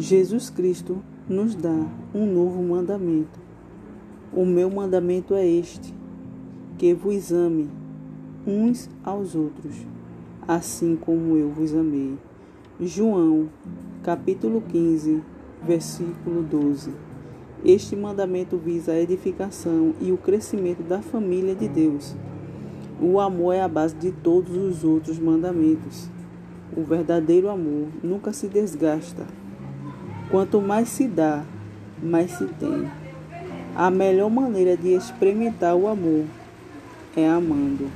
Jesus Cristo nos dá um novo mandamento. O meu mandamento é este: que vos ame uns aos outros, assim como eu vos amei. João, capítulo 15, versículo 12. Este mandamento visa a edificação e o crescimento da família de Deus. O amor é a base de todos os outros mandamentos. O verdadeiro amor nunca se desgasta. Quanto mais se dá, mais se tem. A melhor maneira de experimentar o amor é amando.